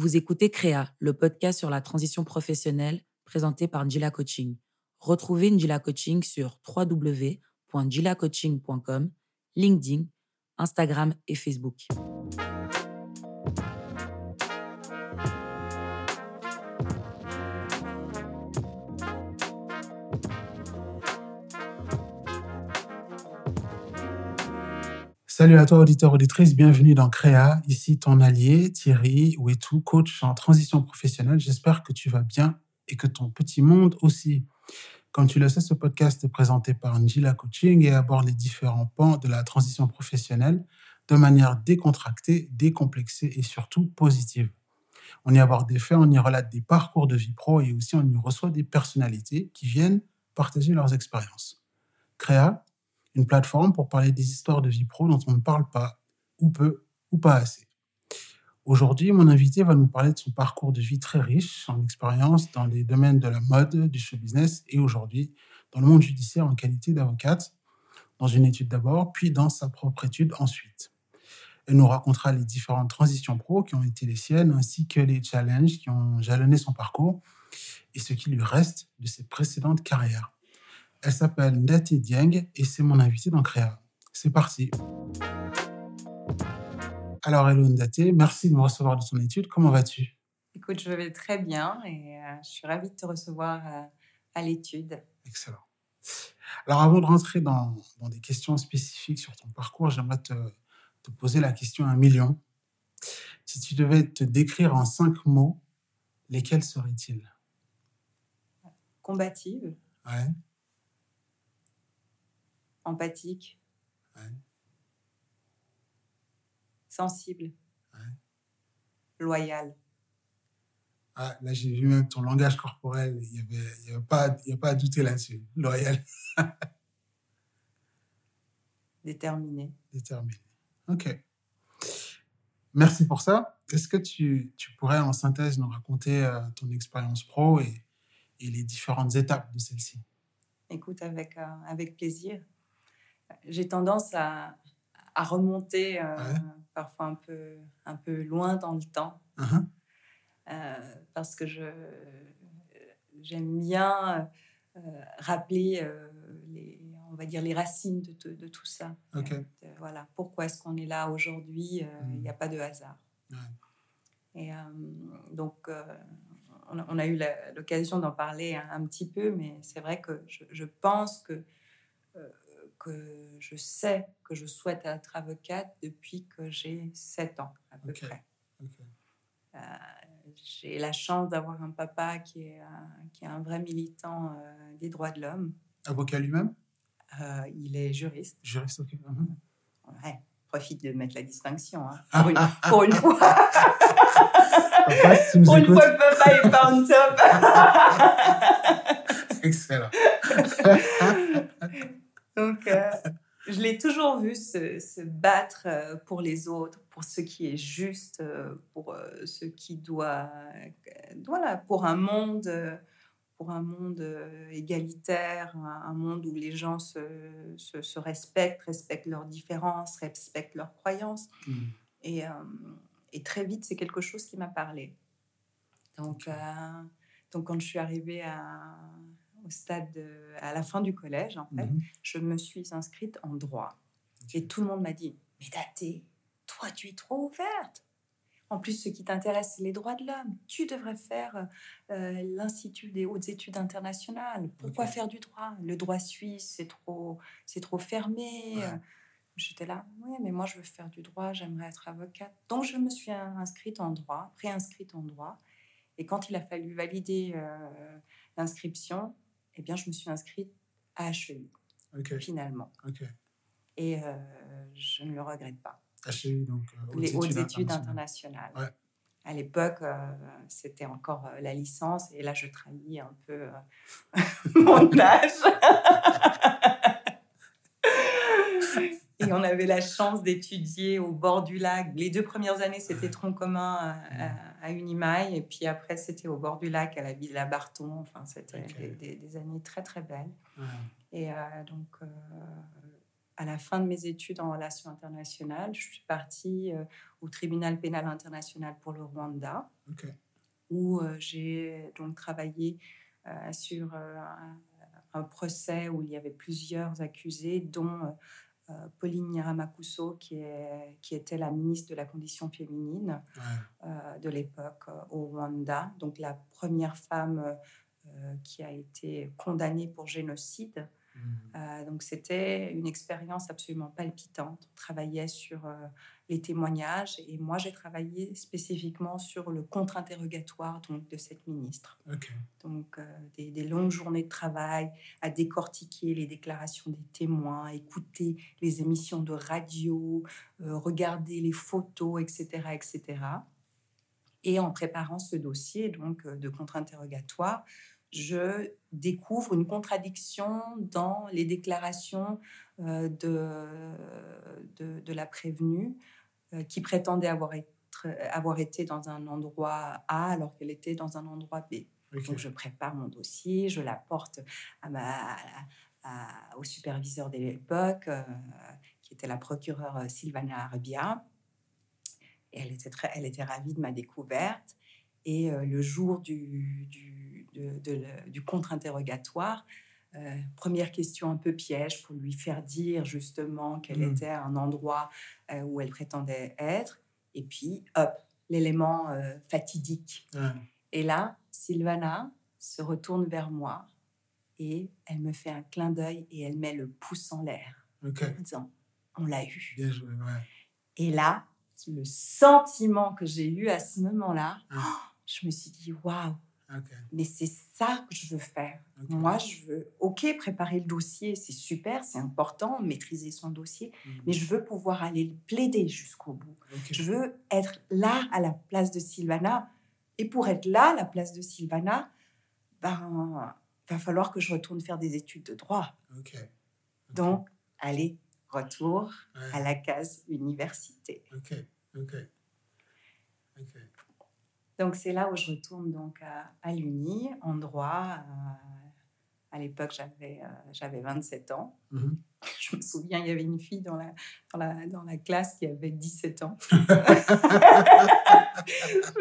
Vous écoutez Créa, le podcast sur la transition professionnelle présenté par Njila Coaching. Retrouvez Njila Coaching sur www.njilacoaching.com, LinkedIn, Instagram et Facebook. Salut à toi, auditeur, auditrice, bienvenue dans Créa. Ici ton allié, Thierry Ouetou, coach en transition professionnelle. J'espère que tu vas bien et que ton petit monde aussi. Comme tu le sais, ce podcast est présenté par Njila Coaching et aborde les différents pans de la transition professionnelle de manière décontractée, décomplexée et surtout positive. On y aborde des faits, on y relate des parcours de vie pro et aussi on y reçoit des personnalités qui viennent partager leurs expériences. Créa, une plateforme pour parler des histoires de vie pro dont on ne parle pas, ou peu, ou pas assez. Aujourd'hui, mon invité va nous parler de son parcours de vie très riche en expérience dans les domaines de la mode, du show business et aujourd'hui dans le monde judiciaire en qualité d'avocate, dans une étude d'abord, puis dans sa propre étude ensuite. Elle nous racontera les différentes transitions pro qui ont été les siennes, ainsi que les challenges qui ont jalonné son parcours et ce qui lui reste de ses précédentes carrières. Elle s'appelle Ndate Dieng et c'est mon invité dans Créa. C'est parti. Alors, hello Ndate, merci de me recevoir de ton étude. Comment vas-tu? Écoute, je vais très bien et euh, je suis ravie de te recevoir euh, à l'étude. Excellent. Alors, avant de rentrer dans, dans, des questions spécifiques sur ton parcours, j'aimerais te, te poser la question à un million. Si tu devais te décrire en cinq mots, lesquels seraient-ils? Combative. Ouais empathique, sensible, loyal. Ah, là, j'ai vu même ton langage corporel. Il n'y avait, y avait, pas, y pas à douter là-dessus. Loyal. Déterminé. Déterminé. OK. Merci pour ça. Est-ce que tu, tu, pourrais, en synthèse, nous raconter euh, ton expérience pro et, et, les différentes étapes de celle-ci? Écoute, avec, euh, avec plaisir j'ai tendance à, à remonter euh, parfois un peu, un peu loin dans le temps. Uh-huh. Euh, parce que je, j'aime bien euh, rappeler les, on va dire les racines de, de, tout ça. voilà, pourquoi est-ce qu'on est là aujourd'hui Il n'y a mm. pas de hasard. Et donc, on, a eu l'occasion d'en parler un, petit peu, mais c'est vrai que je, je pense que que je sais que je souhaite être avocate depuis que j'ai 7 ans à peu près. Euh, j'ai la chance d'avoir un papa qui est, qui est un vrai militant euh, des droits de l'homme. Avocat lui-même? Euh, Il est juriste. Juriste, ok. Ouais, profite de mettre la distinction. Hein, pour, une, pour, une, fois. si pour une fois que papa est pas en top. Excellent. Donc, euh, je l'ai toujours vu se, battre euh, pour les autres, pour ce qui est juste, euh, pour ce qui doit, voilà, pour un monde, pour un monde égalitaire, un monde où les gens se, se, respectent, respectent leurs différences, respectent leurs croyances. Mmh. Et, et, très vite, c'est quelque chose qui m'a parlé. Donc, donc, quand je suis arrivée à, au stade, à la fin du collège, en fait, mhm. je me suis inscrite en droit. Et tout le monde m'a dit, mais Daté, toi, tu es trop ouverte. En plus, ce qui t'intéresse, c'est les droits de l'homme. Tu devrais faire euh, l'Institut des hautes études internationales. Pourquoi faire du droit? Le droit suisse, c'est trop, c'est trop fermé. J'étais là, oui, mais moi, je veux faire du droit, j'aimerais être avocate. Donc, je me suis inscrite en droit, préinscrite en droit. Et quand il a fallu valider euh, l'inscription, eh bien, je me suis inscrite à HEI, finalement. Et euh, je ne le regrette pas. HEI, donc euh, Les hautes études internationales. À l'époque, euh, c'était encore la licence, et là, je trahis un peu mon âge. et on avait la chance d'étudier au bord du lac. Les deux premières années, c'était tronc commun à, à, Unimail. Et puis après, c'était au bord du lac, à la Villa Barton. Enfin, c'était des, des, années très, très belles. Et euh, donc, euh, à la fin de mes études en relations internationales, je suis partie au tribunal pénal international pour le Rwanda, où j'ai donc travaillé sur un, procès où il y avait plusieurs accusés, dont Pauline Nyaramakuso, qui, est, qui était la ministre de la condition féminine de l'époque au Rwanda, donc la première femme qui a été condamnée pour génocide Mmh. Euh, donc c'était une expérience absolument palpitante. On travaillait sur euh, les témoignages et moi j'ai travaillé spécifiquement sur le contre-interrogatoire donc de cette ministre. Donc euh, des, longues journées de travail à décortiquer les déclarations des témoins, écouter les émissions de radio, regarder les photos, etc., etc. Et en préparant ce dossier donc de contre-interrogatoire, je découvre une contradiction dans les déclarations euh, de, de, la prévenue euh, qui prétendait avoir, avoir été dans un endroit A alors qu'elle était dans un endroit B. Donc je prépare mon dossier, je l'apporte à ma, au superviseur de l'époque, euh, qui était la procureure Sylvana Arbia. Et elle était, très, elle était ravie de ma découverte. Et le jour du, du, du contre-interrogatoire, première question un peu piège pour lui faire dire justement quel mmh. était un endroit où elle prétendait être. Et puis, hop, l'élément fatidique. Et là, Sylvana se retourne vers moi et elle me fait un clin d'œil et elle met le pouce en l'air en disant On l'a eu. Et là, le sentiment que j'ai eu à ce moment-là, oh, je me suis dit waouh, mais c'est ça que je veux faire. Moi, je veux, ok, préparer le dossier, c'est super, c'est important, maîtriser son dossier, mmh. mais je veux pouvoir aller le plaider jusqu'au bout. Je veux être là à la place de Sylvana. Et pour être là à la place de Sylvana, ben, va falloir que je retourne faire des études de droit. Donc, allez, retour à la case université. Ok, ok. Donc c'est là où je retourne donc à, l'Uni en droit. Euh, à l'époque, j'avais euh, j'avais 27 ans. Mmh je me souviens, il y avait une fille dans la, dans la, dans la classe qui avait 17 ans. je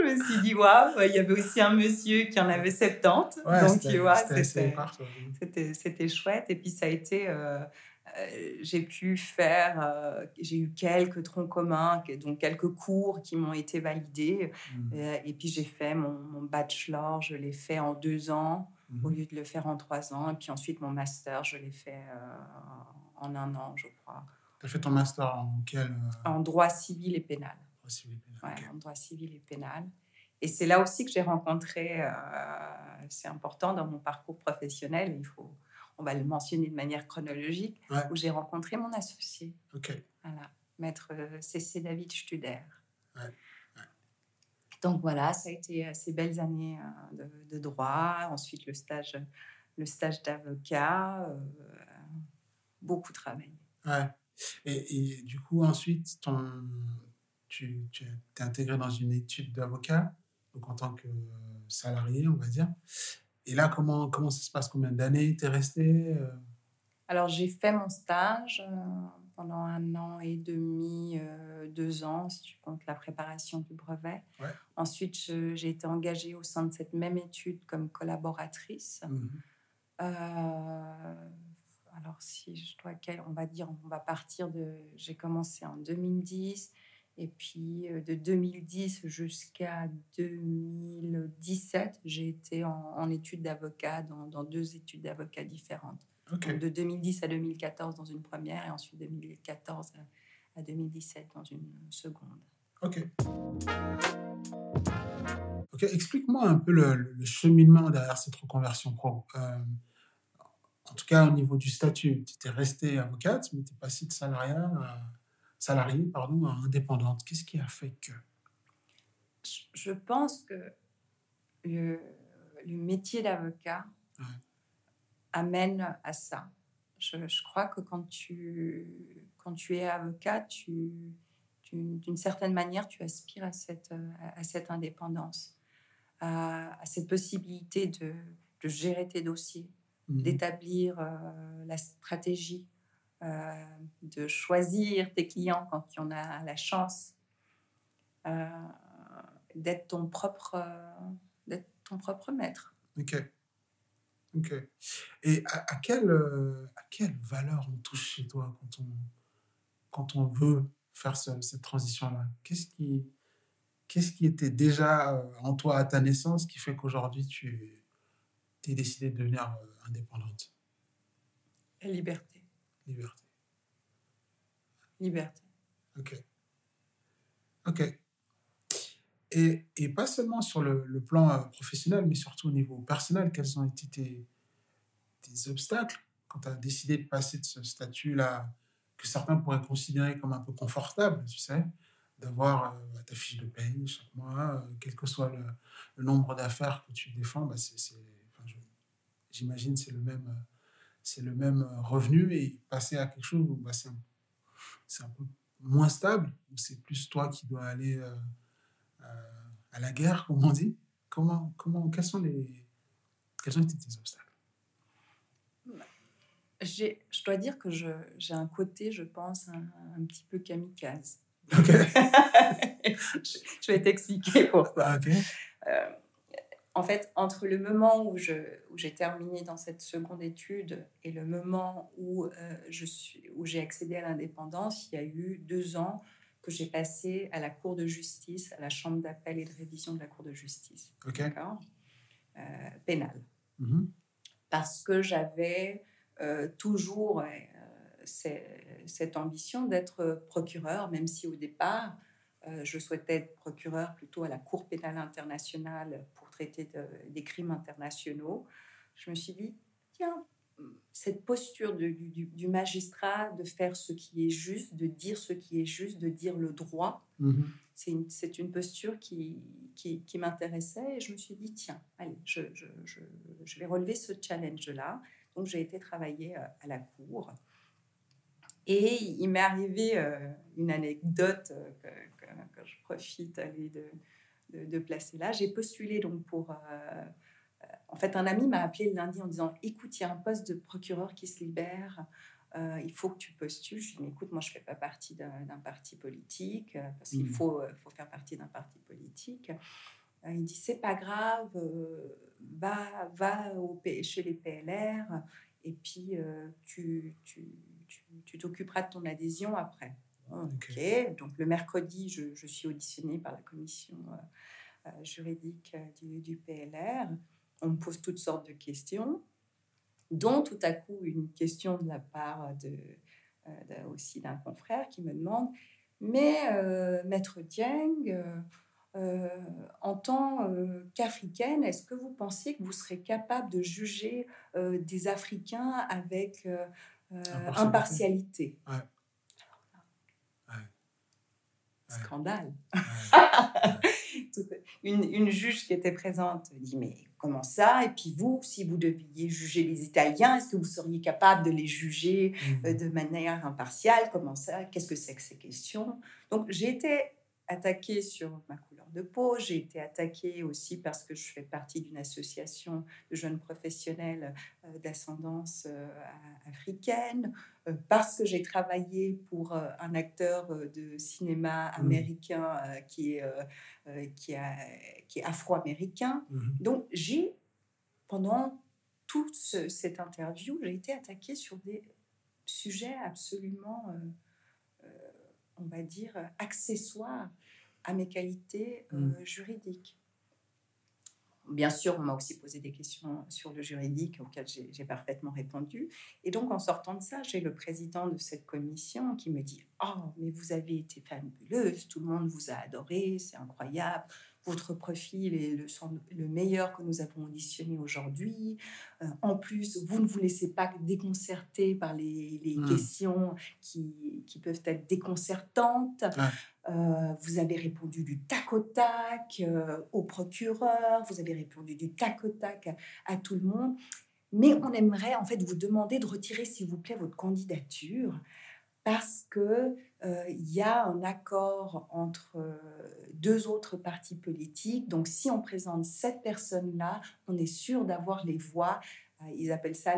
me suis dit, waouh, il y avait aussi un monsieur qui en avait 70. donc, tu vois, c'était chouette. Et puis, ça a été. Euh, j'ai pu faire, euh, j'ai eu quelques troncs communs, donc quelques cours qui m'ont été validés. Mmh. Euh, et puis j'ai fait mon, bachelor, je l'ai fait en deux ans mmh. au lieu de le faire en trois ans. Et puis ensuite mon master, je l'ai fait en un an, je crois. Tu as fait ton master en quel En droit civil et pénal. Droit civil et pénal. en droit civil et pénal. Et c'est là aussi que j'ai rencontré, c'est important dans mon parcours professionnel, il faut on va le mentionner de manière chronologique, où j'ai rencontré mon associé. Voilà, maître euh, C.C. David Studer. Donc voilà, ça a été ces belles années euh, de, droit. Ensuite, le stage, le stage d'avocat. Euh, beaucoup travaillé. Ouais. Et, du coup, ensuite, ton, tu, tu es intégré dans une étude d'avocat, donc en tant que salarié, on va dire. Et là, comment, comment ça se passe? Combien d'années tu es resté euh? Alors, j'ai fait mon stage euh, pendant un an et demi, euh, deux ans, si tu comptes la préparation du brevet. Ensuite, j'ai été engagée au sein de cette même étude comme collaboratrice. Mmh alors, si je dois, on va dire, on va partir de. J'ai commencé en 2010. Et puis euh, de 2010 jusqu'à 2017, j'ai été en, études d'avocat dans, deux études d'avocat différentes. de 2010 à 2014 dans une première et ensuite 2014 à, 2017 dans une seconde. Ok. Ok, explique-moi un peu le, cheminement derrière cette reconversion pro. Euh, en tout cas, au niveau du statut, tu étais restée avocate, mais tu es passée de salariat à salariée pardon, indépendante. Qu'est-ce qui a fait que Je pense que le, métier d'avocat amène à ça. Je, crois que quand tu, quand tu es avocat, tu, d'une certaine manière, tu aspires à cette, à cette indépendance, à, cette possibilité de, de, gérer tes dossiers, mmh d'établir euh, la stratégie, de choisir tes clients quand on a la chance d'être ton propre, d'être ton propre maître. Ok. Ok. Et à, quelle, à quelle valeur on touche chez toi quand on, quand on veut faire cette transition-là? Qu'est-ce qui, qu'est-ce qui était déjà euh, en toi à ta naissance qui fait qu'aujourd'hui tu t'es décidé de devenir euh, indépendante? La liberté. Liberté. Liberté. Ok. Ok. Et, et pas seulement sur le, le, plan euh, professionnel, mais surtout au niveau personnel, quels ont été tes, tes obstacles quand tu as décidé de passer de ce statut-là que certains pourraient considérer comme un peu confortable, tu sais, d'avoir euh, ta fiche de paye chaque mois, euh, quel que soit le, le nombre d'affaires que tu défends, bah c'est, enfin, j'imagine c'est le même c'est le même revenu et passer à quelque chose où bah, c'est, un, peu moins stable, où c'est plus toi qui dois aller euh, à la guerre, comme on dit. Comment, comment, quels sont les, quels ont été tes obstacles? Je dois dire que j'ai un côté, je pense, un, un petit peu kamikaze. je vais t'expliquer pourquoi. Euh, en fait, entre le moment où, je, où j'ai terminé dans cette seconde étude et le moment où, euh, je suis, où j'ai accédé à l'indépendance, il y a eu deux ans que j'ai passé à la Cour de justice, à la Chambre d'appel et de révision de la Cour de justice. D'accord? Euh, Pénale. Mm-hmm. Parce que j'avais toujours cette ambition d'être procureur, même si au départ, euh, je souhaitais être procureur plutôt à la Cour pénale internationale pour des crimes internationaux. Je me suis dit, tiens, cette posture du, du, magistrat de faire ce qui est juste, de dire ce qui est juste, de dire le droit, mm-hmm. c'est une, une, posture qui, qui, qui m'intéressait et je me suis dit, tiens, allez, je, je, je, je vais relever ce challenge-là. Donc j'ai été travailler euh, à la Cour. Et il m'est arrivé euh, une anecdote euh, que, je profite de, de, placer là. J'ai postulé donc pour. Euh, en fait, un ami m'a appelé le lundi en disant Écoute, il y a un poste de procureur qui se libère. il faut que tu postules. Je lui ai dit Écoute, moi, je ne fais pas partie d'un parti politique parce qu'il mmh. faut, faut faire partie d'un parti politique. il dit C'est pas grave, va, va au, chez les PLR et puis tu, tu tu t'occuperas de ton adhésion après. Ok. Donc le mercredi, je, suis auditionnée par la commission euh, euh, juridique euh, du, PLR. On me pose toutes sortes de questions, dont tout à coup une question de la part de, aussi d'un confrère qui me demande Mais Maître Dieng, en tant qu'Africaine, est-ce que vous pensez que vous serez capable de juger des Africains avec impartialité. Scandale. une, une, juge qui était présente dit Mais comment ça? Et puis vous, si vous deviez juger les Italiens, est-ce que vous seriez capable de les juger euh, mmh. de manière impartiale? Comment ça? Qu'est-ce que c'est que ces questions? Donc j'ai été attaquée sur ma de peau. J'ai été attaquée aussi parce que je fais partie d'une association de jeunes professionnels euh, d'ascendance euh, africaine, euh, parce que j'ai travaillé pour un acteur de cinéma mmh. américain qui est, qui, qui est afro-américain. Mmh. Donc j'ai, pendant toute cette interview, j'ai été attaquée sur des sujets absolument, on va dire, accessoires à mes qualités euh, mmh. juridiques. Bien sûr, on m'a aussi posé des questions sur le juridique auxquelles j'ai parfaitement répondu. Et donc, en sortant de ça, j'ai le président de cette commission qui me dit Oh, mais vous avez été fabuleuse, tout le monde vous a adoré, c'est incroyable votre profil est le, le, meilleur que nous avons auditionné aujourd'hui. Euh, en plus, vous ne vous laissez pas déconcerter par les, les mmh. questions qui, qui, peuvent être déconcertantes. Euh, vous avez répondu du tac au tac euh, au procureur, vous avez répondu du tac au tac à, tout le monde. Mais on aimerait en fait vous demander de retirer, s'il vous plaît, votre candidature parce que il y a un accord entre euh, deux autres partis politiques. Donc, si on présente cette personne-là, on est sûr d'avoir les voix ils appellent ça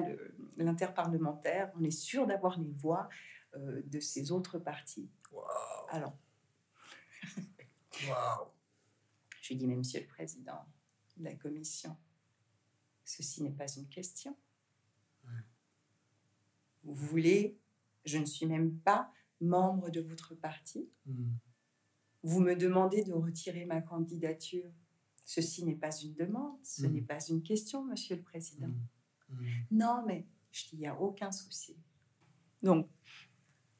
l'interparlementaire. On est sûr d'avoir les voix de ces autres partis. Alors, je lui dis, mais monsieur le président de la commission, ceci n'est pas une question. Vous voulez, je ne suis même pas membre de votre parti. Hmm. Vous me demandez de retirer ma candidature. Ceci n'est pas une demande, ce hmm. n'est pas une question, monsieur le président. Hmm. Non, mais je dis, il n'y a aucun souci. Donc,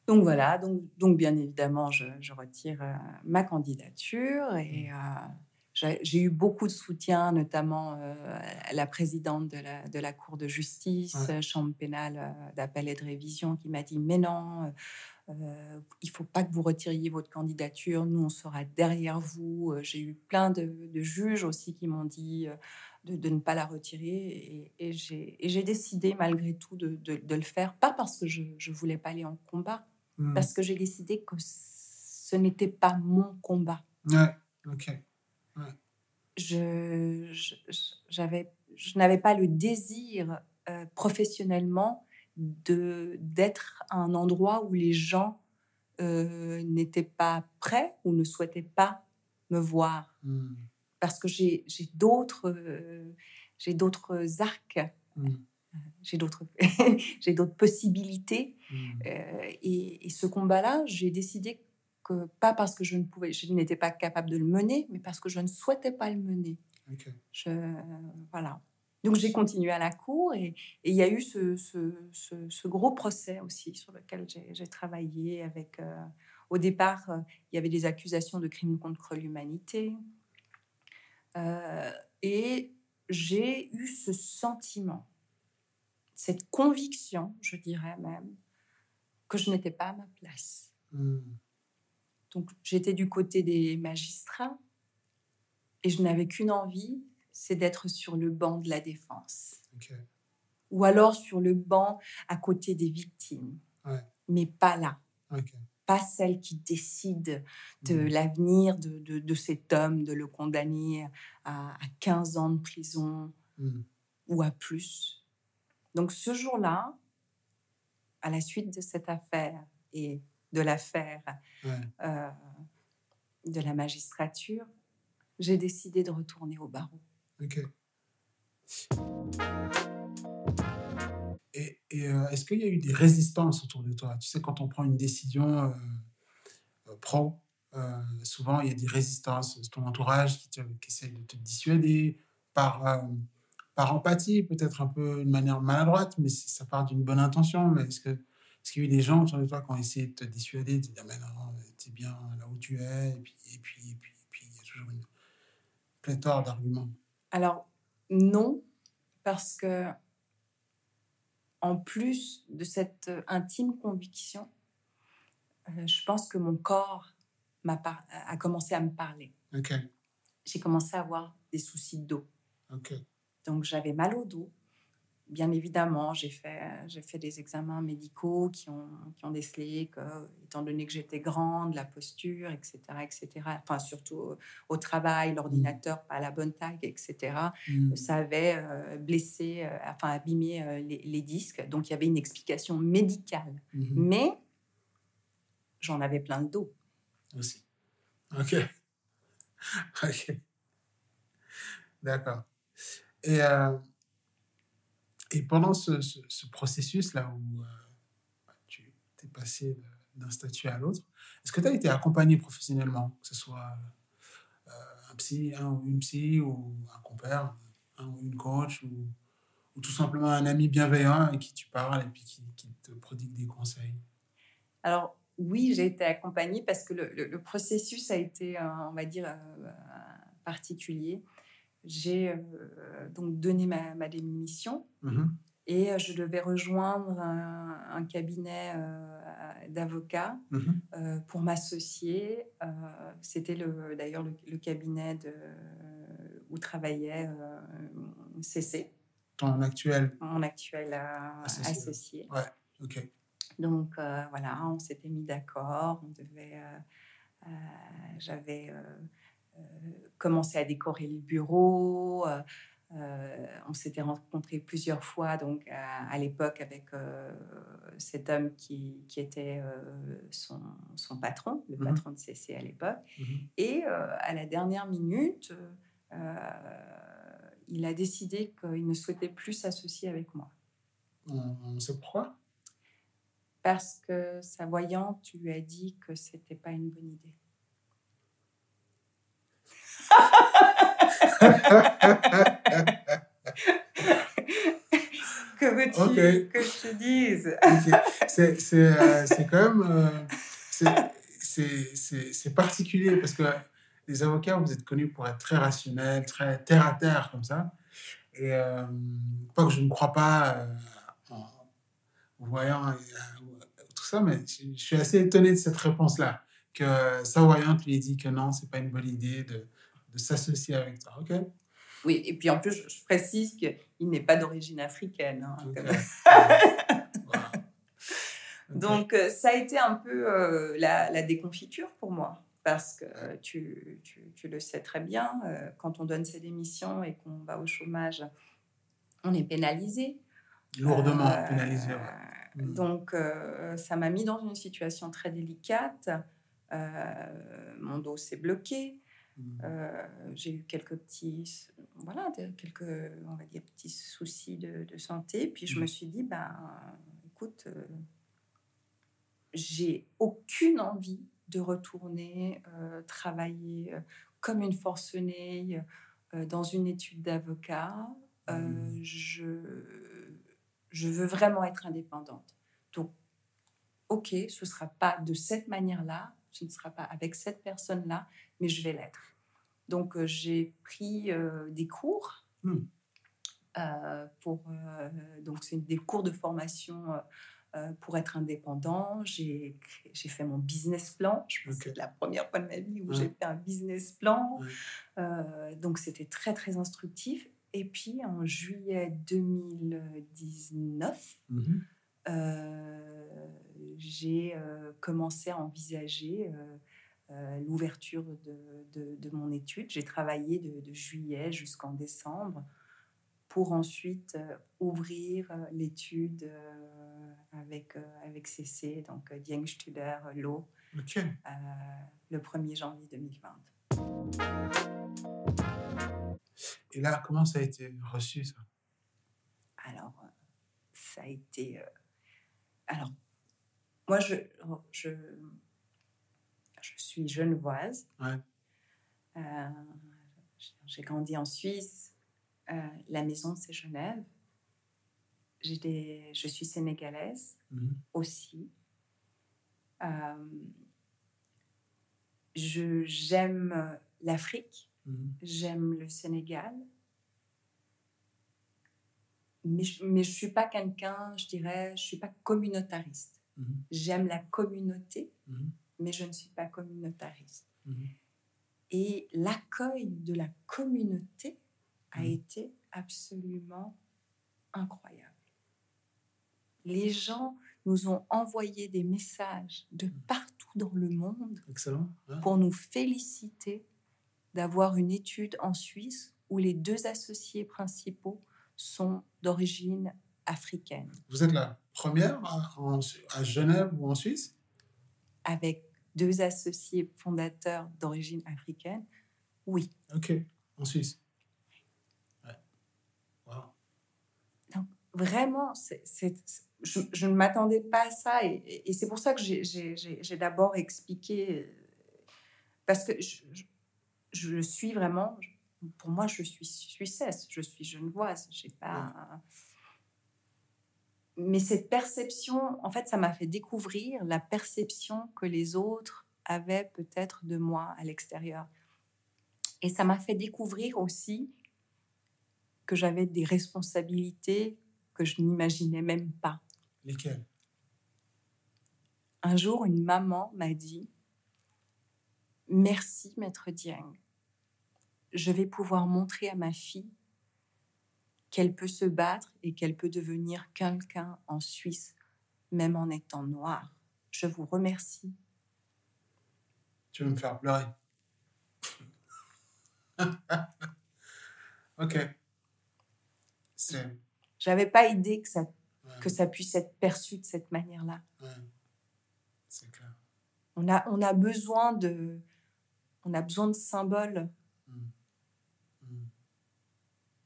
donc voilà, donc, donc bien évidemment, je, retire euh, ma candidature et euh, j'ai eu beaucoup de soutien, notamment euh, la présidente de la, de la, Cour de justice, chambre pénale d'appel et de révision, qui m'a dit Mais non, il faut pas que vous retiriez votre candidature, nous on sera derrière vous. J'ai eu plein de, juges aussi qui m'ont dit de, de, ne pas la retirer et, et j'ai décidé malgré tout de, de, le faire, pas parce que je ne voulais pas aller en combat, Hmm. parce que j'ai décidé que ce n'était pas mon combat. Ouais, ok. Je, j'avais, je n'avais pas le désir euh, professionnellement de, d'être à un endroit où les gens euh, n'étaient pas prêts ou ne souhaitaient pas me voir. Hmm. Parce que j'ai, j'ai d'autres, euh, j'ai d'autres arcs. Hmm j'ai d'autres j'ai d'autres possibilités mmh. euh, et, ce combat-là j'ai décidé que pas parce que je ne pouvais je n'étais pas capable de le mener mais parce que je ne souhaitais pas le mener je, voilà donc j'ai continué à la cour et, il y a eu ce, ce, ce, gros procès aussi sur lequel j'ai travaillé avec euh, au départ euh, il y avait des accusations de crimes contre l'humanité et j'ai eu ce sentiment cette conviction, je dirais même, que je n'étais pas à ma place. Hmm. Donc j'étais du côté des magistrats et je n'avais qu'une envie, c'est d'être sur le banc de la défense. Ou alors sur le banc à côté des victimes. Mais pas là. Pas celle qui décide de hmm. l'avenir de, cet homme, de le condamner à, 15 ans de prison hmm. ou à plus. Donc ce jour-là, à la suite de cette affaire et de l'affaire euh, de la magistrature, j'ai décidé de retourner au barreau. Ok. Et, euh, est-ce qu'il y a eu des résistances autour de toi? Tu sais, quand on prend une décision euh, pro, souvent il y a des résistances. C'est ton entourage qui, qui, essaie de te dissuader par par empathie, peut-être un peu une manière maladroite, mais ça part d'une bonne intention. Mais est-ce que est-ce qu'il y a eu des gens autour de toi qui ont essayé de te dissuader, de te dire mais non, t'es bien là où tu es, et puis et puis et puis, et puis il y a toujours une pléthore d'arguments. Alors non, parce que en plus de cette intime conviction, euh, je pense que mon corps m'a a commencé à me parler. J'ai commencé à avoir des soucis d'eau. Okay. Donc j'avais mal au dos. Bien évidemment, j'ai fait, j'ai fait des examens médicaux qui ont, qui ont décelé que, étant donné que j'étais grande, la posture, etc., etc., enfin surtout au travail, l'ordinateur pas à la bonne taille, etc., mmh. ça avait euh, blessé, euh, enfin abîmé euh, les, disques. Donc il y avait une explication médicale. Mmh. Mais j'en avais plein le dos. Aussi. Ok. Ok. D'accord. Et, et pendant ce, ce, processus-là où euh, tu es passé d'un statut à l'autre, est-ce que tu as été accompagné professionnellement, que ce soit euh, un psy, un ou une psy, ou un compère, un ou une coach, ou, ou, tout simplement un ami bienveillant avec qui tu parles et puis qui, te prodigue des conseils? Alors, oui, j'ai été accompagnée parce que le, le, processus a été, on va dire, particulier j'ai euh, donc donné ma, démission mmh et euh, je devais rejoindre un, cabinet euh, d'avocats mmh pour m'associer. C'était d'ailleurs le, cabinet de, où travaillait CC. Ton actuel Mon actuel associé. Ouais, ok. Donc voilà, on s'était mis d'accord. On devait. J'avais euh, commencer à décorer le bureau, euh, Euh, on s'était rencontrés plusieurs fois, donc à, l'époque avec euh, cet homme qui, était euh, son, patron, le mhm. patron de CC à l'époque. Mhm. Et à la dernière minute, il a décidé qu'il ne souhaitait plus s'associer avec moi. On sait pourquoi Parce que sa voyante lui a dit que c'était pas une bonne idée. Que veux-tu que je te dise? Euh, C'est quand même... Euh, c'est particulier parce que les avocats, vous êtes connus pour être très rationnels, très terre-à-terre comme ça. Et euh, pas que je ne crois pas en voyant tout ça, mais je, suis assez étonné de cette réponse-là. Que sa voyante lui ait dit que non, c'est pas une bonne idée de, de s'associer avec toi. OK? Oui, et puis en plus, je, précise qu'il n'est pas d'origine africaine. Hein, Donc, euh, ça a été un peu euh, la, déconfiture pour moi, parce que tu, tu, le sais très bien, euh, quand on donne ses démissions et qu'on va au chômage, on est pénalisé. Lourdement pénalisé. Mm. Donc, ça m'a mis dans une situation très délicate. mon dos s'est bloqué. Mm. Euh, j'ai eu quelques petits, voilà, quelques, on va dire, petits soucis de, santé. Puis je me mm. suis dit, ben, écoute, euh, j'ai aucune envie de retourner euh, travailler comme une forcenée dans une étude d'avocat. Mm. je, je veux vraiment être indépendante. Donc, ok, ce ne sera pas de cette manière-là, ce ne sera pas avec cette personne-là, mais je vais l'être. Donc, euh, j'ai pris euh, des cours. Hmm. Euh, pour, donc, c'est des cours de formation pour être indépendant. J'ai fait mon business plan. Je pense que c'est la première fois de ma vie où j'ai fait un business plan. donc, c'était très, très instructif. Et puis, en juillet 2019, mhm. j'ai commencé à envisager euh, l'ouverture de, de, mon étude. J'ai travaillé de, juillet jusqu'en décembre pour ensuite euh, ouvrir euh, l'étude avec, avec CC, donc Dieng Studer Law, le 1er janvier 2020. Et là, comment ça a été reçu, ça? Alors, ça a été... alors, moi, je je suis genevoise. Euh, j'ai grandi en Suisse. Euh, la maison, c'est Genève. Des, je suis sénégalaise mhm. aussi. Euh, j'aime l'Afrique, mhm. j'aime le Sénégal, mais je ne suis pas quelqu'un, je dirais, je ne suis pas communautariste. Mhm. J'aime la communauté, mais je ne suis pas communautariste. Mhm. Et l'accueil de la communauté a mhm. été absolument incroyable. Les gens nous ont envoyé des messages de mhm. partout dans le monde pour nous féliciter d'avoir une étude en Suisse où les deux associés principaux sont d'origine africaine. Vous êtes la première à, à Genève ou en Suisse? Avec deux associés fondateurs d'origine africaine, oui. Ok, en Suisse. Donc, vraiment, je, ne m'attendais pas à ça et, c'est pour ça que j'ai d'abord expliqué, euh, parce que je, je, suis vraiment, pour moi, je suis suissesse, je suis genevoise, j'ai pas mais cette perception, en fait, ça m'a fait découvrir la perception que les autres avaient peut-être de moi à l'extérieur. Et ça m'a fait découvrir aussi que j'avais des responsabilités que je n'imaginais même pas. Lesquelles? Un jour, une maman m'a dit Merci, maître Dieng. Je vais pouvoir montrer à ma fille qu'elle peut se battre et qu'elle peut devenir quelqu'un en Suisse, même en étant noire. Je vous remercie. Tu veux me faire pleurer. ok. J'avais pas idée que ça, que ça puisse être perçu de cette manière-là. C'est clair. On a, on a besoin de, on a besoin de symboles.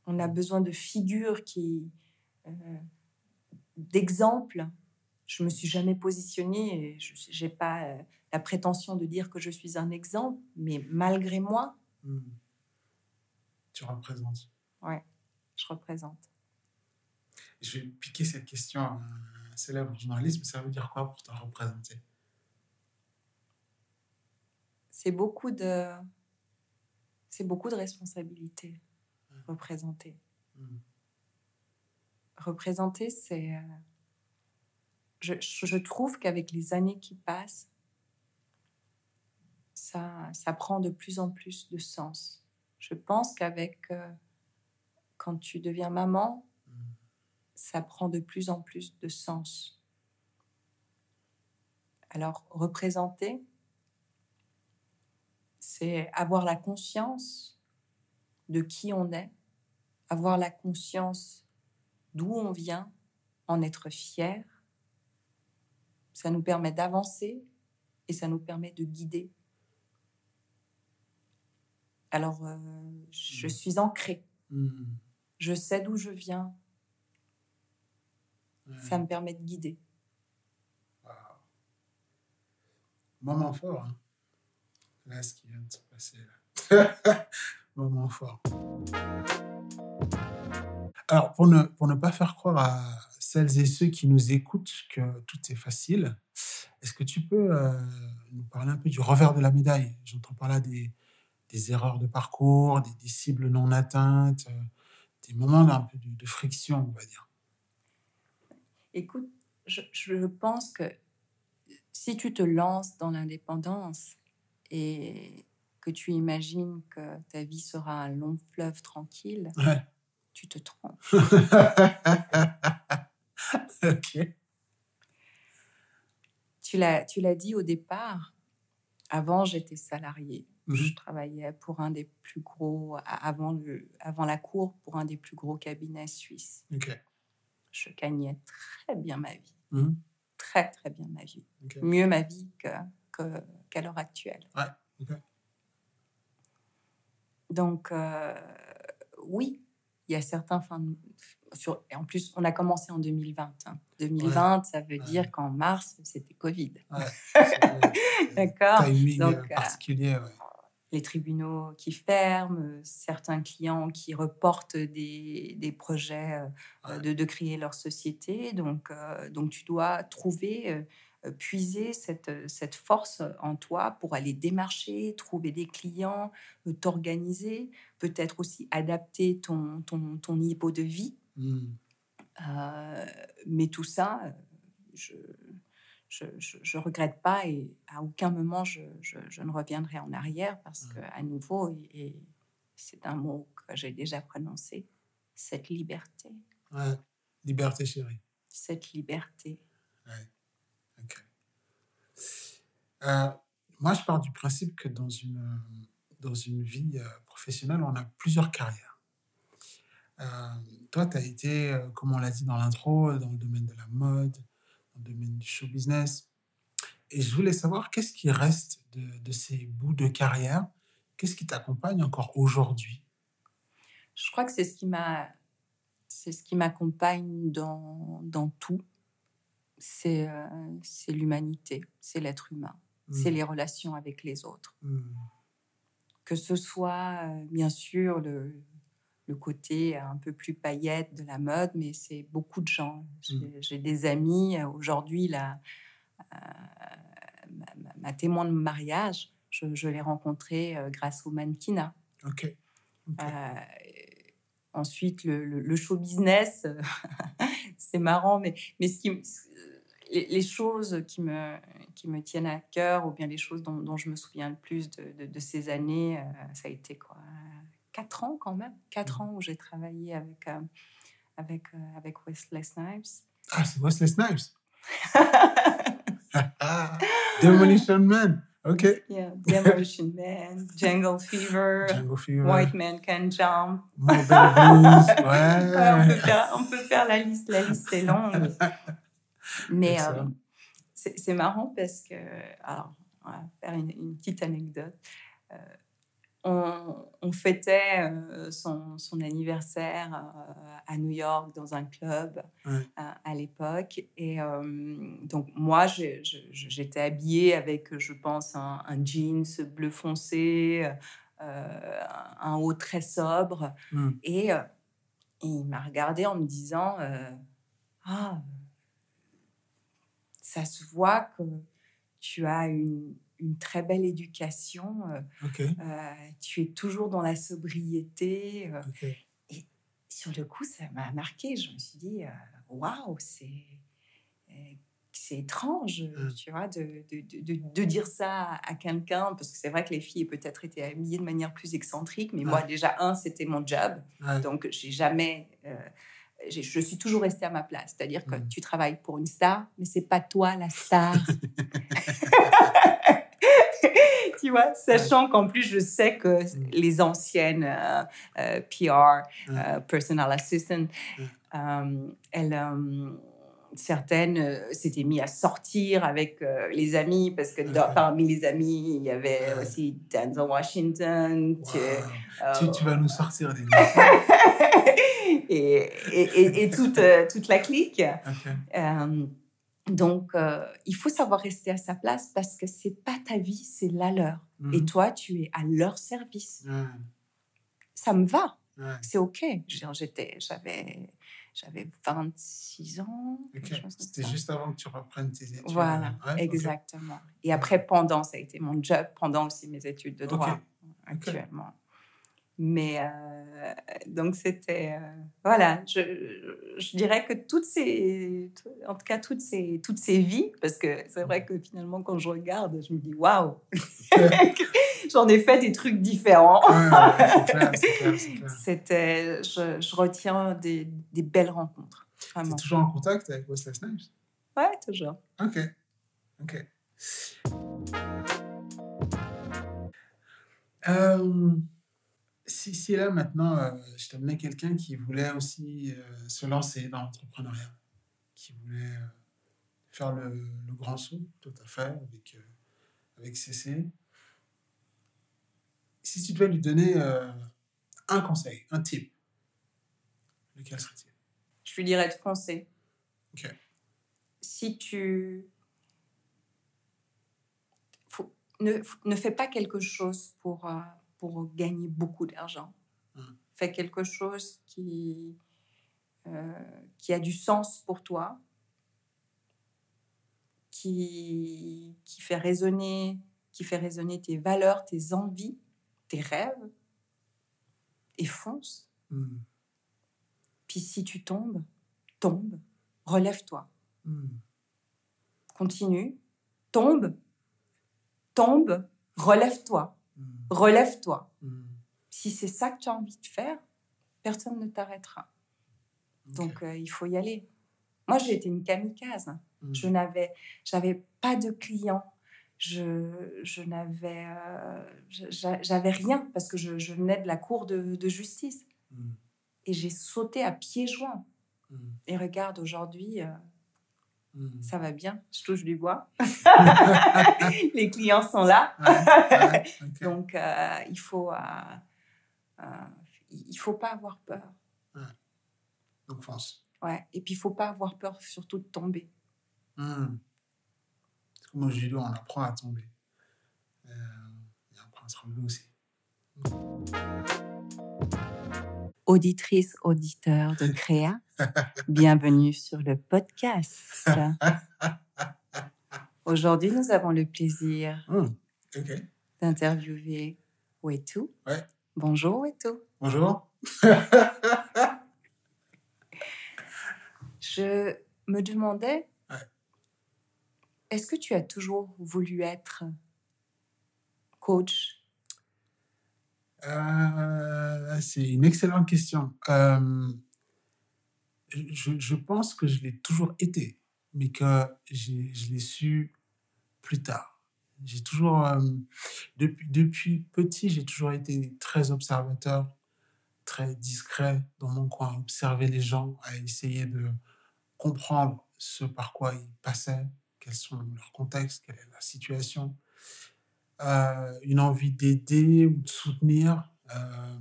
On a besoin de figures qui, euh, d'exemples. Je me suis jamais positionnée et je n'ai pas euh, la prétention de dire que je suis un exemple, mais malgré moi, mm. tu représentes. Ouais, je représente. Je vais piquer cette question à un célèbre journaliste, ça veut dire quoi pour te représenter? C'est beaucoup de c'est beaucoup de responsabilités représenter. Mmh. Représenter, c'est euh, je, je, trouve qu'avec les années qui passent, ça, ça prend de plus en plus de sens. Je pense qu'avec euh, quand tu deviens maman, mmh. ça prend de plus en plus de sens. Alors, représenter, c'est avoir la conscience de qui on est, avoir la conscience d'où on vient, en être fier. Ça nous permet d'avancer et ça nous permet de guider. Alors, euh, je mmh. suis ancrée. Mmh. Je sais d'où je viens. Ça me permet de guider. Moment fort. Hein là ce qui vient de se passer là. Moment fort. Alors, pour ne, pour ne pas faire croire à celles et ceux qui nous écoutent que tout est facile, est-ce que tu peux euh, nous parler un peu du revers de la médaille? J'entends par là des, des, erreurs de parcours, des, cibles non atteintes, euh, des moments d'un peu de, friction, on va dire. Écoute, je, je pense que si tu te lances dans l'indépendance, et que tu imagines que ta vie sera un long fleuve tranquille, tu te trompes. ok. Tu l'as, tu l'as dit au départ. Avant, j'étais salarié. Mhm. Je travaillais pour un des plus gros, avant, le, avant la cour, pour un des plus gros cabinets suisses. Je gagnais très bien ma vie. Mhm. Très, très bien ma vie. Mieux ma vie que qu'à l'heure actuelle. Donc, euh, oui, il y a certains fins sur, en plus, on a commencé en 2020. 2020, hein. ça veut dire qu'en mars, c'était Covid. D'accord Donc, euh, particulier, les tribunaux qui ferment, certains clients qui reportent des, des projets euh, de, de, créer leur société. Donc, donc tu dois trouver euh, puiser cette, euh, cette force en toi pour aller démarcher, trouver des clients, euh, t'organiser, peut-être aussi adapter ton, ton, ton, niveau de vie. Mmh. mais tout ça, je je, je, regrette pas et à aucun moment je, je ne reviendrai en arrière parce mmh. que à nouveau, et, c'est un mot que j'ai déjà prononcé, cette liberté. Ouais. Liberté, chérie. Cette liberté. Ouais. Euh, moi, je pars du principe que dans une, dans une vie euh, professionnelle, on a plusieurs carrières. Euh, toi, tu as été, comme on l'a dit dans l'intro, dans le domaine de la mode, dans le domaine du show business. Et je voulais savoir qu'est-ce qui reste de, de ces bouts de carrière? Qu'est-ce qui t'accompagne encore aujourd'hui? Je crois que c'est ce qui m'a c'est ce qui m'accompagne dans, dans tout. C'est c'est l'humanité, c'est l'être humain c'est mmh. les relations avec les autres. Mmh. Que ce soit, euh, bien sûr, le, le, côté un peu plus paillette de la mode, mais c'est beaucoup de gens. J'ai mmh. des amis, euh, aujourd'hui, la, euh, ma, témoin de mariage, je, l'ai rencontrée grâce au mannequinat. Ok. ensuite, le, le, show business, c'est marrant, mais, mais ce qui, les, choses qui me, qui me tiennent à cœur, ou bien les choses dont, je me souviens le plus de, de, ces années, euh, ça a été quoi Quatre ans quand même. Quatre mmh. ans où j'ai travaillé avec, euh, avec, euh, avec Wesley Snipes. Ah, c'est Wesley Snipes Demolition Man Ok. Yeah, Demolition Man, Jungle Fever, Fever. White Man Can Jump. Mobile Blues. Ouais, on, peut faire, on peut faire la liste, la liste est longue. Mais euh, c'est marrant parce que, alors, on va faire une, une petite anecdote. Euh, on, on fêtait euh, son, son anniversaire à New York dans un club Ouais. à, à l'époque. Et euh, donc, moi, j'étais habillée avec, je pense, un, un jeans bleu foncé, euh, un haut très sobre. Hmm. Et, et il m'a regardé en me disant Ah, ça se voit que tu as une, une très belle éducation, euh, Ok. euh, tu es toujours dans la sobriété. euh. Ok. Sur le coup, ça m'a marqué. Je me suis dit Waouh, c'est. C'est étrange, Mm. tu vois, de, de, de- de- dire ça à quelqu'un, parce que c'est vrai que les filles peut-être étaient habillées de manière plus excentrique, mais moi déjà, un, c'était mon job, Ouais. donc, j'ai jamais. euh, je suis toujours restée à ma place. C'est-à-dire que Mhm. tu travailles pour une star, mais c'est pas toi la star. tu vois, sachant qu'en plus, je sais que Mhm. les anciennes euh, euh, PR, Ouais. euh, personal assistant, elles. Certaines euh, s'étaient mis à sortir avec euh, les amis parce que dans- parmi les amis, il y avait aussi Denzel Washington. Wow. euh, Tu, tu vas nous sortir des et, et, et- et toute, toute la clique. Donc, il faut savoir rester à sa place parce que c'est pas ta vie, c'est la leur. Et Mhm. toi, tu es à leur service. Ça me va, Ouais. c'est OK. J'étais, j'avais, j'avais 26 ans. C'était juste avant que tu reprennes tes études. Voilà, Ouais, ok. exactement. Et après, pendant, ça a été mon job, pendant aussi mes études de droit actuellement. Mais euh, donc c'était euh, voilà, je, je dirais que toutes ces, en tout cas toutes ces toutes ces vies, parce que c'est vrai que finalement quand je regarde, je me dis waouh, j'en ai fait des trucs différents. C'était, je, je retiens des, des belles rencontres, vraiment. toujours en contact avec Wesley Snipes? Ouais, toujours. Ok. Ok. Euh, si, si là maintenant, euh, je t'amenais quelqu'un qui voulait aussi euh, se lancer dans l'entrepreneuriat, qui voulait euh, faire le, le grand saut, tout à fait, avec, avec CC. Si tu devais lui donner un conseil, un tip, lequel serait-il? Je lui dirais de foncer. Ok. Si tu Faut- ne, ne fais pas quelque chose pour, pour gagner beaucoup d'argent. Mhm. Fais quelque chose qui, euh, qui a du sens pour toi, qui, qui, fait résonner, qui fait résonner tes valeurs, tes envies, tes rêves, et fonce. Hmm, Puis si tu tombes, tombe, relève-toi, hmm, continue, tombe, tombe, relève-toi, relève-toi. hmm. Si c'est ça que tu as envie de faire, personne ne t'arrêtera. Donc euh, il faut y aller. Moi, j'ai été une kamikaze. Hmm. Je n'avais, j'avais pas de clients. Je, je n'avais, euh, j'avais rien parce que je, je venais de la cour de, de justice et j'ai sauté à pieds joints. Et regarde, aujourd'hui, euh, hmm. ça va bien. Je touche du bois. Les clients sont là. Ouais, ouais, ok. Donc, euh, il faut, euh, euh, il faut pas avoir peur. Donc fonce. Ouais. Et puis, il faut pas avoir peur surtout de tomber. C'est comme au judo, on apprend à tomber. Euh, et on apprend à se relever aussi. Auditrice, auditeur de Créa, bienvenue sur le podcast. Aujourd'hui, nous avons le plaisir Hmm, d'interviewer Wetu. Ouais. Bonjour Wetu. Bonjour. Je me demandais, Ouais. est-ce que tu as toujours voulu être coach Euh, c'est une excellente question. Euh, je, pense que je l'ai toujours été, mais que je l'ai su plus tard. J'ai toujours, euh, depuis, depuis petit, j'ai toujours été très observateur, très discret dans mon coin, à observer les gens, à essayer de comprendre ce par quoi ils passaient, quels sont leurs contextes, quelle est la situation. Euh, une envie d'aider ou de soutenir. Euh,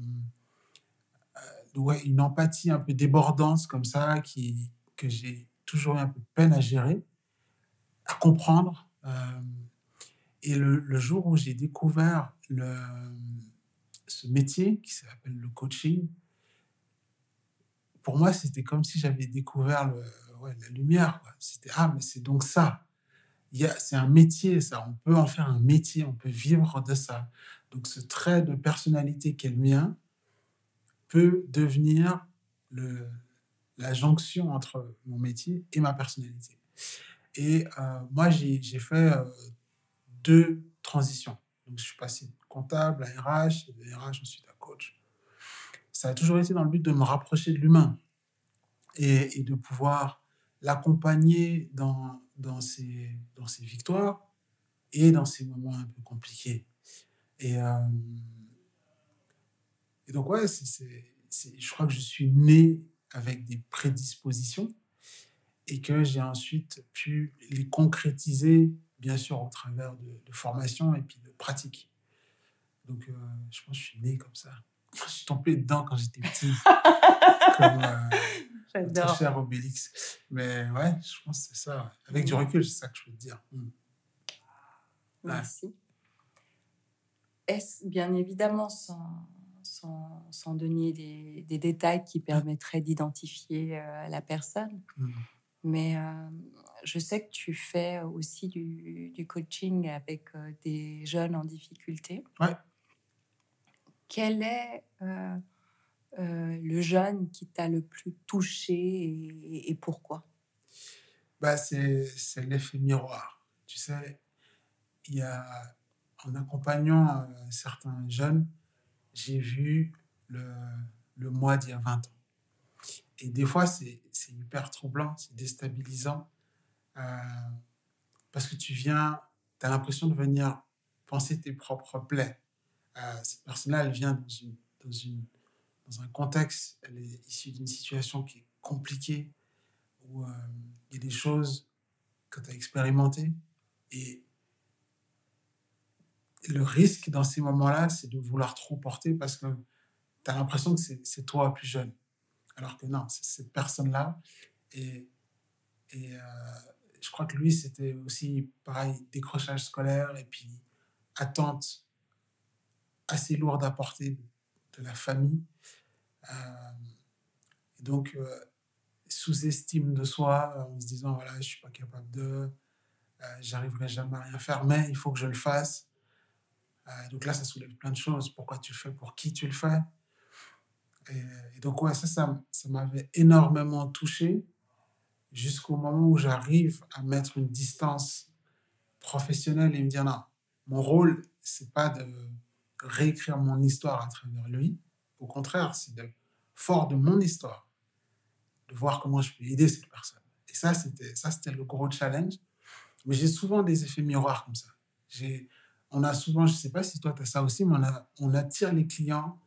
euh, ouais, une empathie un peu débordante comme ça, qui, que j'ai toujours eu un peu de peine à gérer, à comprendre. Et le, le, jour où j'ai découvert le, ce métier qui s'appelle le coaching, pour moi, c'était comme si j'avais découvert le, ouais, la lumière. C'était, ah, mais c'est donc ça. C'est un métier, ça. On peut en faire un métier, on peut vivre de ça. Donc, ce trait de personnalité qui est le mien peut devenir la jonction entre mon métier et ma personnalité. Et euh, moi, j'ai fait euh, deux transitions. Donc, je suis passé de comptable à RH, de RH ensuite à coach. Ça a toujours été dans le but de me rapprocher de l'humain et, de pouvoir l'accompagner dans, dans, ses, dans ses victoires et dans ses moments un peu compliqués. Et, euh, et donc, ouais, je crois que je suis né avec des prédispositions et que j'ai ensuite pu les concrétiser, bien sûr, au travers de, de formation et puis de pratique. Donc, euh, je pense que je suis né comme ça. Je suis tombé dedans quand j'étais petit. comme euh, J'adore. cher Obélix. Mais ouais, je pense que c'est ça. Avec du recul, c'est ça que je peux te dire. Mm. Merci. Est-ce bien évidemment sans, sans, sans donner des, des, détails qui permettraient d'identifier euh, la personne, mm. mais euh, je sais que tu fais aussi du, du coaching avec euh, des jeunes en difficulté. Ouais. Quel est euh, le jeune qui t'a le plus touché et, pourquoi? Bah, C'est l'effet miroir. Tu sais, y a, en accompagnant euh, certains jeunes, j'ai vu le, moi d'il y a 20 ans. Et des fois, c'est hyper troublant, c'est déstabilisant, euh, parce que tu viens, tu as l'impression de venir penser tes propres plaies. Cette personne-là, elle vient dans, une, dans, une, dans un contexte, elle est issue d'une situation qui est compliquée, où euh, il y a des choses que tu as expérimentées. Et le risque dans ces moments-là, c'est de vouloir trop porter parce que tu as l'impression que c'est toi plus jeune. Alors que non, c'est cette personne-là. Et, et euh, je crois que lui, c'était aussi pareil, décrochage scolaire et puis attente assez lourde à porter de la famille. Euh, donc, euh, sous-estime de soi en se disant voilà, je suis pas capable de, euh, j'arriverai jamais à rien faire, mais il faut que je le fasse. Euh, donc là, ça soulève plein de choses. Pourquoi tu le fais? Pour qui tu le fais? Et, et, donc, ouais, ça, ça, ça m'avait énormément touché jusqu'au moment où j'arrive à mettre une distance professionnelle et me dire non, mon rôle, c'est pas de réécrire mon histoire à travers lui. Au contraire, c'est de, fort de mon histoire, de voir comment je peux aider cette personne. Et ça, c'était, ça, c'était le gros challenge. Mais j'ai souvent des effets miroirs comme ça. On a souvent, je sais pas si toi tu as ça aussi, mais on, attire les clients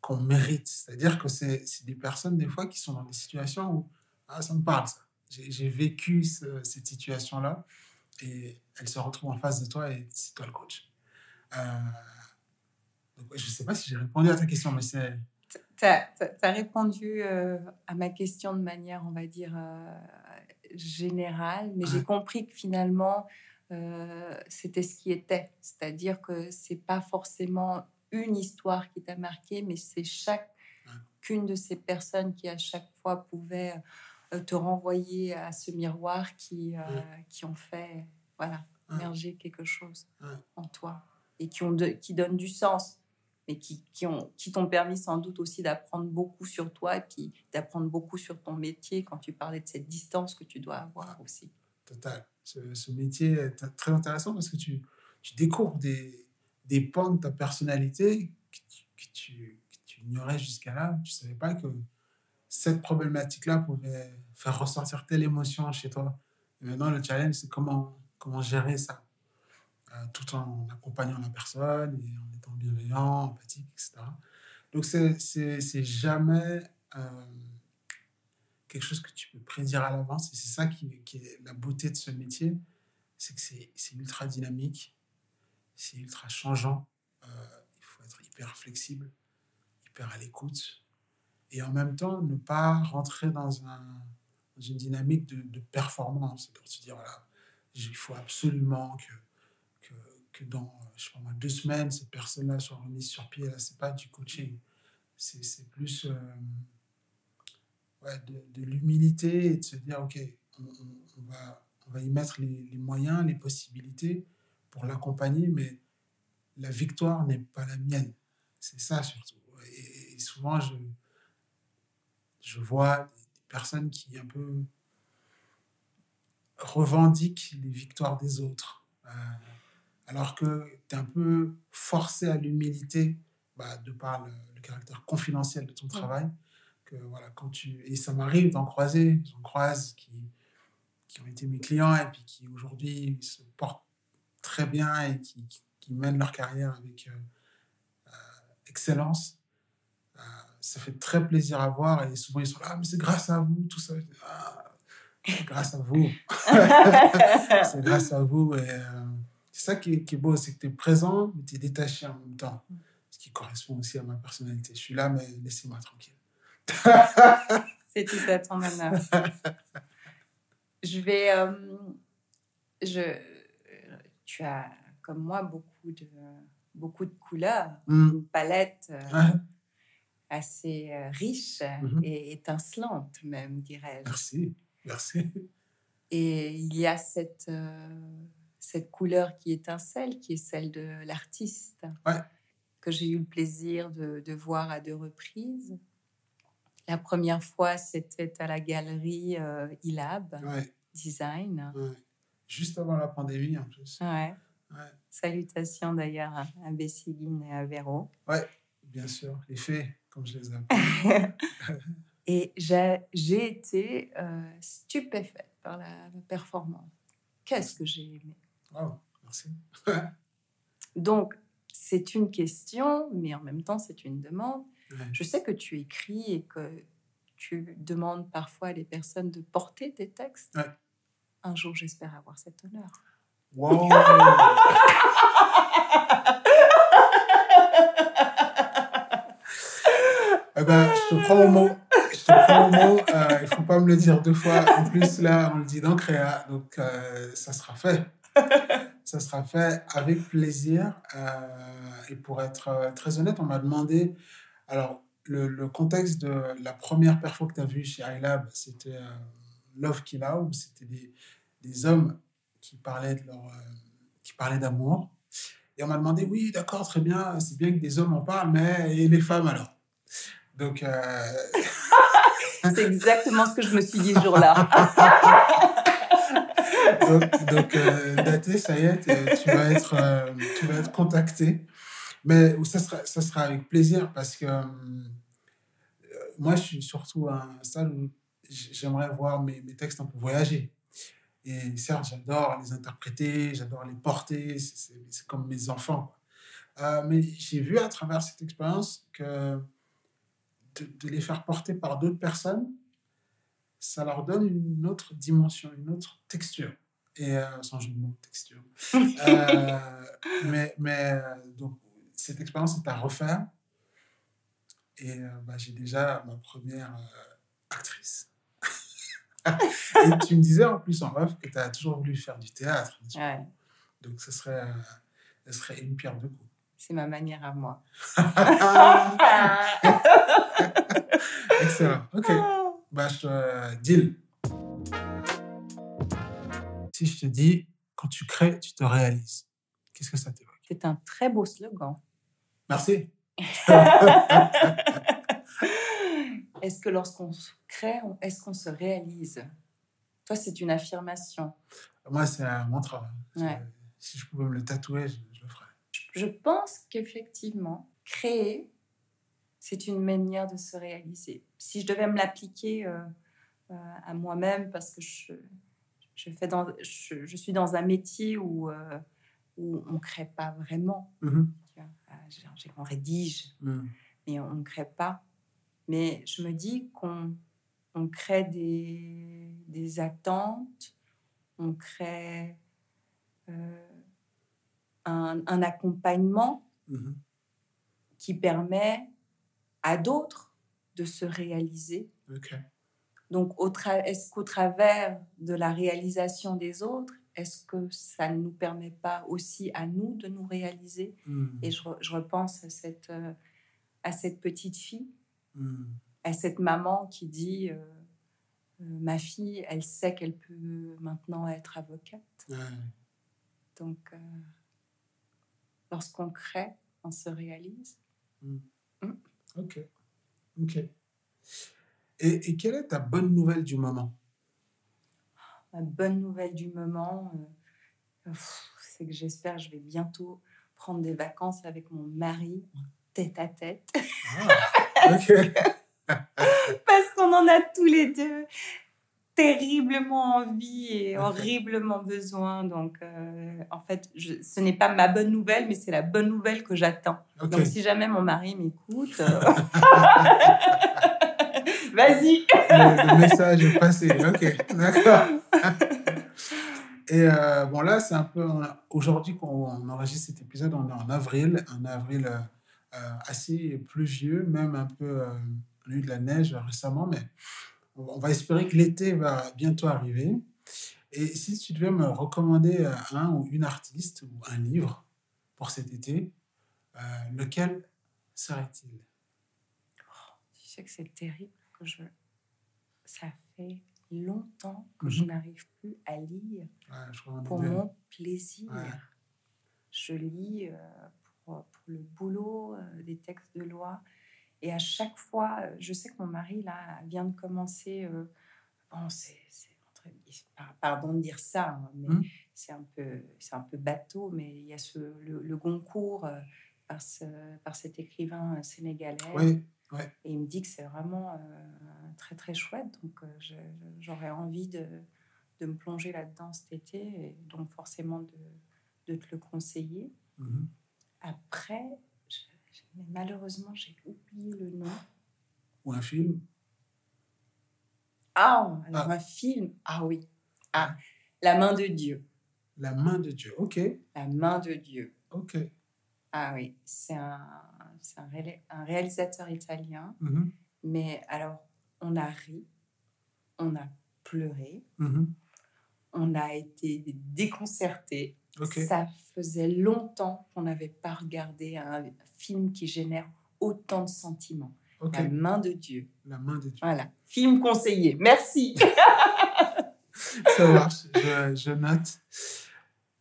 qu'on mérite. C'est-à-dire que c'est, des personnes, des fois, qui sont dans des situations où ah, ça me parle, ça. J'ai, vécu ce, cette situation-là et elle se retrouve en face de toi et c'est toi le coach. Euh, donc, je ne sais pas si j'ai répondu à ta question, mais c'est. Tu as, as, répondu euh, à ma question de manière, on va dire, euh, générale, mais ouais. j'ai compris que finalement, euh, c'était ce qui était. C'est-à-dire que c'est pas forcément une histoire qui t'a marqué, mais c'est chacune de ces personnes qui, à chaque fois, pouvaient te renvoyer à ce miroir qui, qui ont fait voilà, émerger quelque chose en toi et qui, ont de, qui donnent du sens mais qui, qui, ont, qui t'ont permis sans doute aussi d'apprendre beaucoup sur toi et puis d'apprendre beaucoup sur ton métier quand tu parlais de cette distance que tu dois avoir aussi. Total. Ce, métier est très intéressant parce que tu, découvres des, des pans de ta personnalité que tu, que ignorais jusqu'à là. Tu ne savais pas que cette problématique-là pouvait faire ressortir telle émotion chez toi. Et maintenant, le challenge, c'est comment, comment gérer ça. Euh, tout en accompagnant la personne et en étant bienveillant, empathique, etc. Donc, c'est jamais euh, quelque chose que tu peux prédire à l'avance. Et c'est ça qui, est la beauté de ce métier, c'est que c'est ultra dynamique, c'est ultra changeant. Euh, il faut être hyper flexible, hyper à l'écoute. Et en même temps, ne pas rentrer dans, un, dans une dynamique de, de performance. C'est-à-dire se dire, voilà, il faut absolument que que dans je sais pas deux semaines, cette personne-là soit remise sur pied. Là, c'est pas du coaching. C'est plus euh, ouais, de, l'humilité et de se dire, OK, on, va, on va y mettre les, les moyens, les possibilités pour l'accompagner, mais la victoire n'est pas la mienne. C'est ça surtout. Et, souvent, je, je vois des personnes qui un peu revendiquent les victoires des autres. Euh, alors que tu es un peu forcé à l'humilité bah, de par le, caractère confidentiel de ton travail. Que, voilà, quand tu, et ça m'arrive d'en croiser, j'en croise qui, qui ont été mes clients et puis qui aujourd'hui se portent très bien et qui, qui, mènent leur carrière avec euh, euh, excellence. Euh, ça fait très plaisir à voir et souvent ils sont là, ah, mais c'est grâce à vous, tout ça. Ah, grâce à vous. c'est grâce à vous. Et, c'est ça qui est, beau, c'est que tu es présent, mais tu es détaché en même temps. Ce qui correspond aussi à ma personnalité. Je suis là, mais laissez-moi tranquille. c'est tout à ton honneur. Je vais. Euh, je, tu as, comme moi, beaucoup de, beaucoup de couleurs, mm. une palette euh, assez euh, riche mm-hmm. et étincelante, même, dirais-je. Merci, merci. Et il y a cette cette couleur qui étincelle, qui est celle de l'artiste, que j'ai eu le plaisir de, voir à deux reprises. La première fois, c'était à la galerie euh, ILAB Design. Juste avant la pandémie, en plus. Salutations d'ailleurs à Bessigine et à Véro. Oui, bien sûr, les fées, comme je les appelle. et j'ai été euh, stupéfaite par la performance. Qu'est-ce que j'ai aimé? Merci. Donc, c'est une question, mais en même temps, c'est une demande. Je sais que tu écris et que tu demandes parfois à des personnes de porter tes textes. Un jour, j'espère avoir cet honneur. Wow! eh ben, je te prends au mot. Je te prends au mot. Euh, il ne faut pas me le dire deux fois. En plus, là, on le dit dans Créa, donc euh, ça sera fait. ça sera fait avec plaisir. Euh, et pour être euh, très honnête, on m'a demandé. Alors, le, contexte de la première perfo que tu as vue chez iLab, c'était euh, Love Kill Out, c'était des, des, hommes qui parlaient de leur, qui parlaient d'amour. Et on m'a demandé, oui, d'accord, très bien, c'est bien que des hommes en parlent, mais et les femmes alors Donc. c'est exactement ce que je me suis dit ce jour-là. donc, euh, daté, ça y est, tu vas être, euh, tu vas être contacté. Mais ça sera, ça sera avec plaisir parce que euh, moi, je suis surtout à un stade où j'aimerais voir mes, textes un peu voyager. Et certes, j'adore les interpréter, j'adore les porter, c'est comme mes enfants. mais j'ai vu à travers cette expérience que de, les faire porter par d'autres personnes, ça leur donne une autre dimension, une autre texture et euh, sans jeu de mots, texture. euh, mais mais euh, donc, cette expérience est à refaire. Et euh, bah, j'ai déjà ma première actrice. et tu me disais en plus en off que tu as toujours voulu faire du théâtre. Ouais. Donc, ce serait, ce serait une pierre deux coups. C'est ma manière à moi. Excellent. Ok. Bah, je te deal si je te dis, quand tu crées, tu te réalises, qu'est-ce que ça t'évoque? C'est un très beau slogan. Merci. est-ce que lorsqu'on crée, est-ce qu'on se réalise? Toi, c'est une affirmation. Moi, c'est un mantra. Si je pouvais me le tatouer, je, le ferais. Je pense qu'effectivement, créer, c'est une manière de se réaliser. Si je devais me l'appliquer euh, euh, à moi-même, parce que je, je, fais dans, je, suis dans un métier où euh, où on ne crée pas vraiment. Mhm. Ah, j'ai- j'ai- On rédige, mais on ne crée pas. Mais je me dis qu'on on crée des, des attentes, on crée euh, un, un accompagnement Mhm. qui permet à d'autres de se réaliser. Ok. Donc, tra- est-ce qu'au travers de la réalisation des autres, est-ce que ça ne nous permet pas aussi à nous de nous réaliser? Mhm. Et je, re- je repense à cette, euh, à cette petite fille, Mhm. à cette maman qui dit euh, euh, Ma fille, elle sait qu'elle peut maintenant être avocate. Ouais. Donc, lorsqu'on crée, on se réalise. Ok. Ok. Et, et quelle est ta bonne nouvelle du moment? La bonne nouvelle du moment, euh, c'est que j'espère que je vais bientôt prendre des vacances avec mon mari tête à tête. Ah. Parce qu'on en a tous les deux terriblement envie et horriblement besoin. Donc, euh, en fait, je- ce n'est pas ma bonne nouvelle, mais c'est la bonne nouvelle que j'attends. Donc, si jamais mon mari m'écoute, euh, vas-y. le, le message est passé. Ok, d'accord. Et euh, bon, là, c'est un peu. Aujourd'hui, quand on enregistre cet épisode, on est en avril, un avril euh, euh, assez pluvieux, même un peu. euh, on a eu de la neige récemment, mais on, va espérer que l'été va bientôt arriver. Et si tu devais me recommander euh, un ou une artiste ou un livre pour cet été, euh, lequel serait-il? Tu sais que c'est terrible que je. Ça fait longtemps que je Mhm. n'arrive plus à lire Ouais, je pour mon plaisir. Ouais. Je lis euh, pour, pour le boulot, euh, des textes de loi. Et à chaque fois, euh, je sais que mon mari, là, vient de commencer. euh, bon, c'est. Pardon de dire ça, hein, mais Mhm. c'est un, peu, un peu bateau, mais il y a ce, le, le Goncourt par, ce, par cet écrivain euh, sénégalais. Oui, Et il me dit que c'est vraiment euh, très très chouette. Donc euh, j'aurais envie de, de me plonger là-dedans cet été. Et donc forcément de, de te le conseiller. Mhm. Après, je- je- mais malheureusement, j'ai oublié le nom. ou un film? Ah, alors Ah. un film? Ah oui. Ah, La main de Dieu. La main de Dieu. Ok, La main de Dieu. ok. Ah oui, c'est un, c'est un, ré- un réalisateur italien. Mhm, Mais alors, on a ri, on a pleuré, mhm. on a été déconcerté. Ça faisait longtemps qu'on n'avait pas regardé un film qui génère autant de sentiments. La main de Dieu. La main de Dieu. Voilà. Film conseillé. Merci. Ça marche. Je, je note.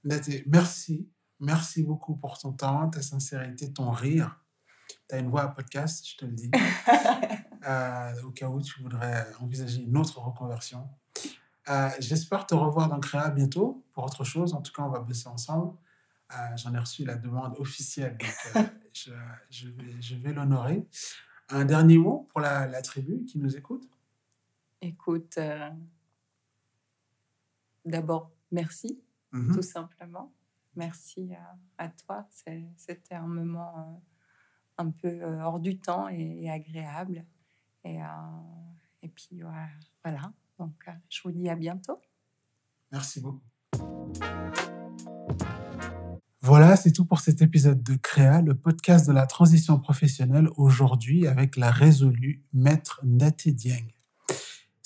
Noté. Merci. Merci beaucoup pour ton temps, ta sincérité, ton rire. Tu as une voix à podcast, je te le dis. Euh, au cas où tu voudrais envisager une autre reconversion. Euh, J'espère te revoir dans Créa bientôt pour autre chose. En tout cas, on va bosser ensemble. Euh, J'en ai reçu la demande officielle, donc je, je vais, je vais l'honorer. Un dernier mot pour la, la tribu qui nous écoute? Écoute, d'abord, merci, Mhm. tout simplement. Merci à, à toi. C'était un moment euh, un peu euh, hors du temps et, agréable. Et, euh, puis, voilà. Donc, euh, je vous dis à bientôt. Merci beaucoup. Voilà, c'est tout pour cet épisode de Créa, le podcast de la transition professionnelle aujourd'hui avec la résolue maître Nati Dieng.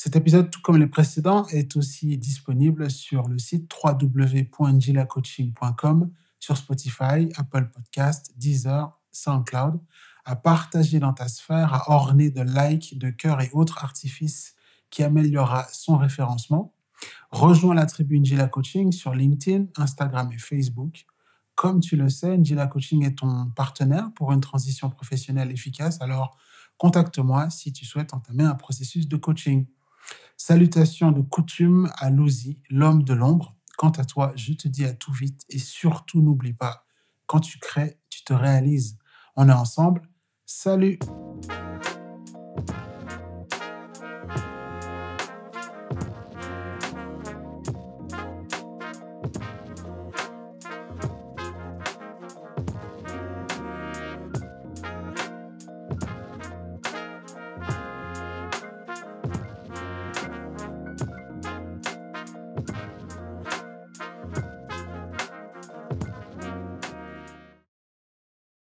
Cet épisode, tout comme les précédents, est aussi disponible sur le site www.gilacoaching.com, sur Spotify, Apple Podcast, Deezer, SoundCloud, à partager dans ta sphère, à orner de likes, de cœurs et autres artifices qui améliorera son référencement. Rejoins la tribu Njila Coaching sur LinkedIn, Instagram et Facebook. Comme tu le sais, Njila Coaching est ton partenaire pour une transition professionnelle efficace. Alors, contacte-moi si tu souhaites entamer un processus de coaching. Salutations de coutume à Louzi, l'homme de l'ombre. Quant à toi, je te dis à tout vite et surtout n'oublie pas, quand tu crées, tu te réalises. On est ensemble. Salut